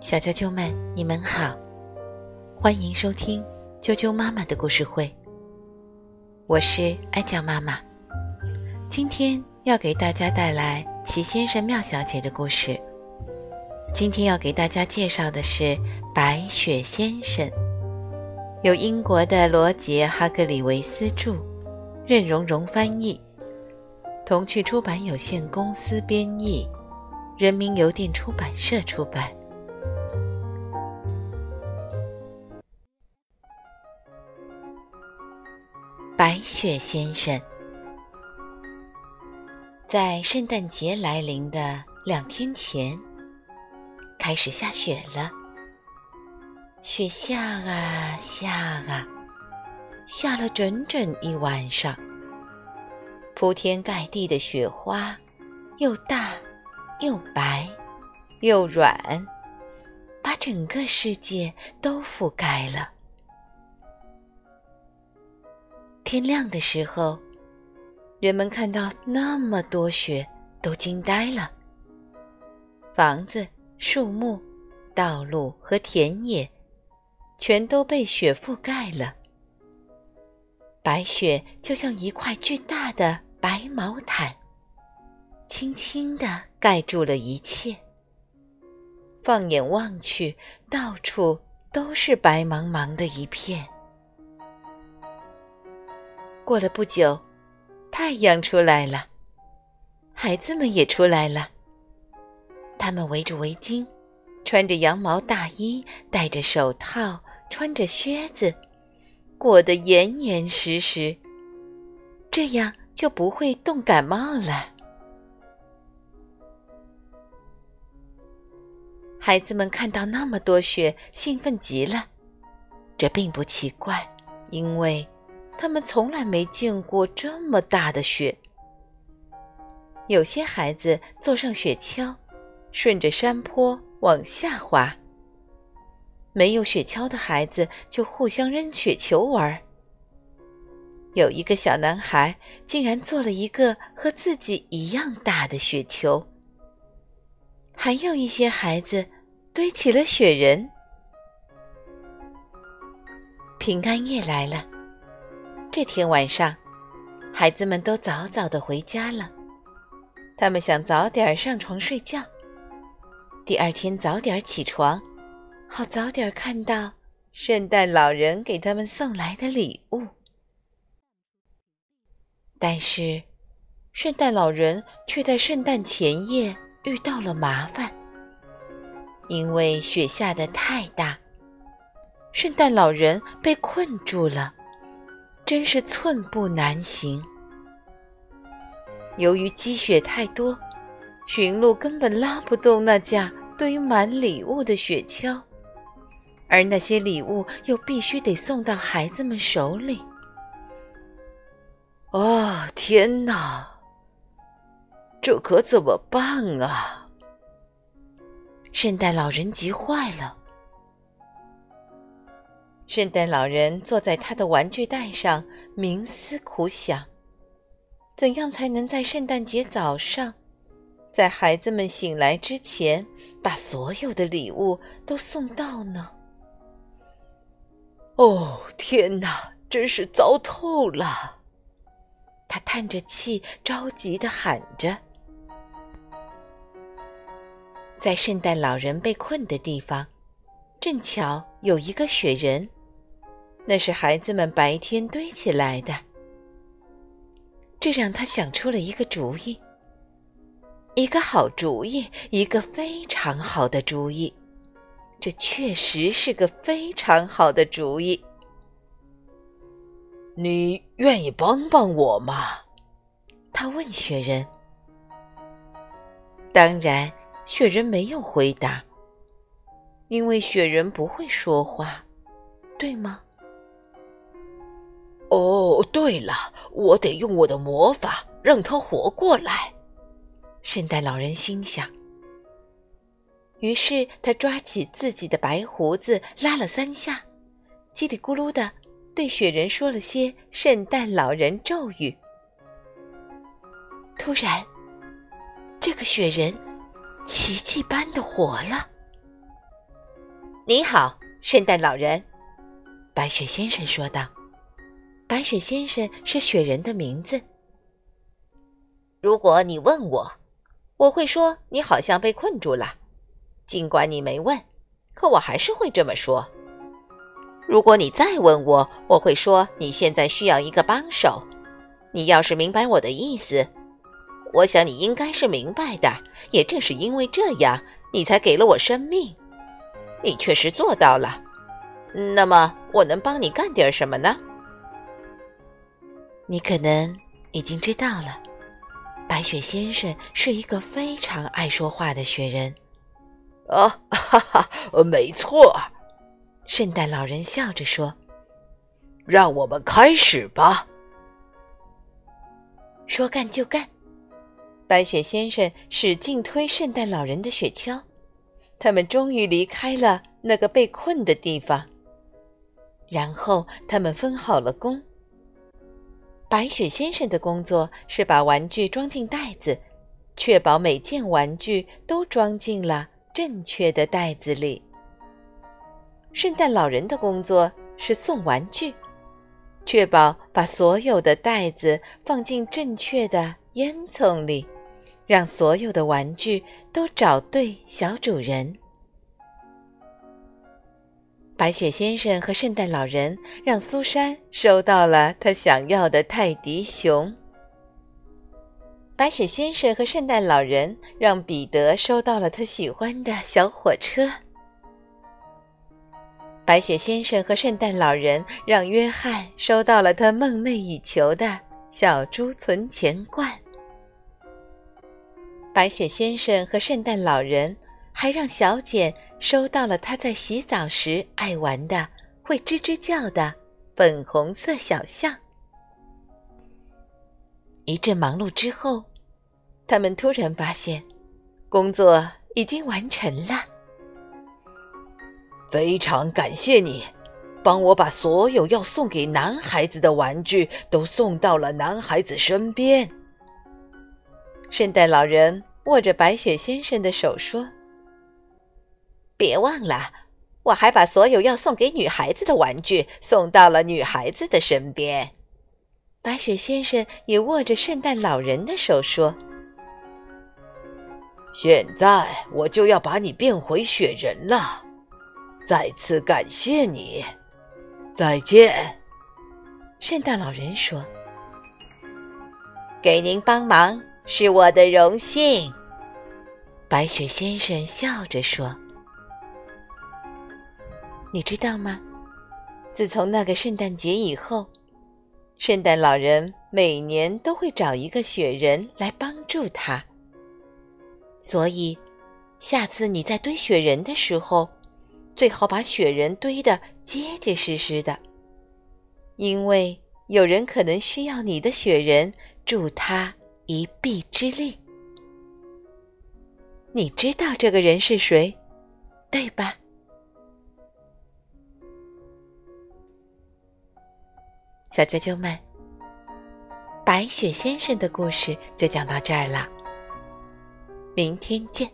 小啾啾们，你们好，欢迎收听啾啾妈妈的故事会。我是爱酱妈妈，今天要给大家带来齐先生、妙小姐的故事。今天要给大家介绍的是《白雪先生》，由英国的罗杰·哈格里维斯著，任荣荣翻译，童趣出版有限公司编译，人民邮电出版社出版。白雪先生，在圣诞节来临的两天前，开始下雪了。雪下啊下啊，下了整整一晚上。铺天盖地的雪花，又大又白又软，把整个世界都覆盖了。天亮的时候，人们看到那么多雪，都惊呆了。房子、树木、道路和田野，全都被雪覆盖了。白雪就像一块巨大的白毛毯，轻轻地盖住了一切。放眼望去，到处都是白茫茫的一片。过了不久，太阳出来了，孩子们也出来了。他们围着围巾，穿着羊毛大衣，戴着手套，穿着靴子，裹得严严实实，这样就不会冻感冒了。孩子们看到那么多雪，兴奋极了。这并不奇怪，因为。他们从来没见过这么大的雪。有些孩子坐上雪橇，顺着山坡往下滑；没有雪橇的孩子就互相扔雪球玩。有一个小男孩竟然做了一个和自己一样大的雪球。还有一些孩子堆起了雪人。平安夜来了。这天晚上，孩子们都早早的回家了。他们想早点上床睡觉，第二天早点起床，好早点看到圣诞老人给他们送来的礼物。但是，圣诞老人却在圣诞前夜遇到了麻烦，因为雪下的太大，圣诞老人被困住了。真是寸步难行。由于积雪太多，驯鹿根本拉不动那架堆满礼物的雪橇，而那些礼物又必须得送到孩子们手里。哦，天哪！这可怎么办啊？圣诞老人急坏了。圣诞老人坐在他的玩具袋上，冥思苦想：怎样才能在圣诞节早上，在孩子们醒来之前，把所有的礼物都送到呢？哦，天哪，真是糟透了！他叹着气，着急的喊着。在圣诞老人被困的地方，正巧有一个雪人。那是孩子们白天堆起来的，这让他想出了一个主意，一个好主意，一个非常好的主意。这确实是个非常好的主意。你愿意帮帮我吗？他问雪人。当然，雪人没有回答，因为雪人不会说话，对吗？哦，对了，我得用我的魔法让他活过来。圣诞老人心想。于是他抓起自己的白胡子，拉了三下，叽里咕噜的对雪人说了些圣诞老人咒语。突然，这个雪人奇迹般的活了。你好，圣诞老人，白雪先生说道。白雪先生是雪人的名字。如果你问我，我会说你好像被困住了。尽管你没问，可我还是会这么说。如果你再问我，我会说你现在需要一个帮手。你要是明白我的意思，我想你应该是明白的。也正是因为这样，你才给了我生命。你确实做到了。那么，我能帮你干点什么呢？你可能已经知道了，白雪先生是一个非常爱说话的雪人。哦，哈哈，没错，圣诞老人笑着说：“让我们开始吧。”说干就干，白雪先生使劲推圣诞老人的雪橇，他们终于离开了那个被困的地方。然后他们分好了工。白雪先生的工作是把玩具装进袋子，确保每件玩具都装进了正确的袋子里。圣诞老人的工作是送玩具，确保把所有的袋子放进正确的烟囱里，让所有的玩具都找对小主人。白雪先生和圣诞老人让苏珊收到了他想要的泰迪熊。白雪先生和圣诞老人让彼得收到了他喜欢的小火车。白雪先生和圣诞老人让约翰收到了他梦寐以求的小猪存钱罐。白雪先生和圣诞老人。还让小简收到了他在洗澡时爱玩的、会吱吱叫的粉红色小象。一阵忙碌之后，他们突然发现，工作已经完成了。非常感谢你，帮我把所有要送给男孩子的玩具都送到了男孩子身边。圣诞老人握着白雪先生的手说。别忘了，我还把所有要送给女孩子的玩具送到了女孩子的身边。白雪先生也握着圣诞老人的手说：“现在我就要把你变回雪人了。再次感谢你，再见。”圣诞老人说：“给您帮忙是我的荣幸。”白雪先生笑着说。你知道吗？自从那个圣诞节以后，圣诞老人每年都会找一个雪人来帮助他。所以，下次你在堆雪人的时候，最好把雪人堆得结结实实的，因为有人可能需要你的雪人助他一臂之力。你知道这个人是谁，对吧？小啾啾们，白雪先生的故事就讲到这儿了。明天见。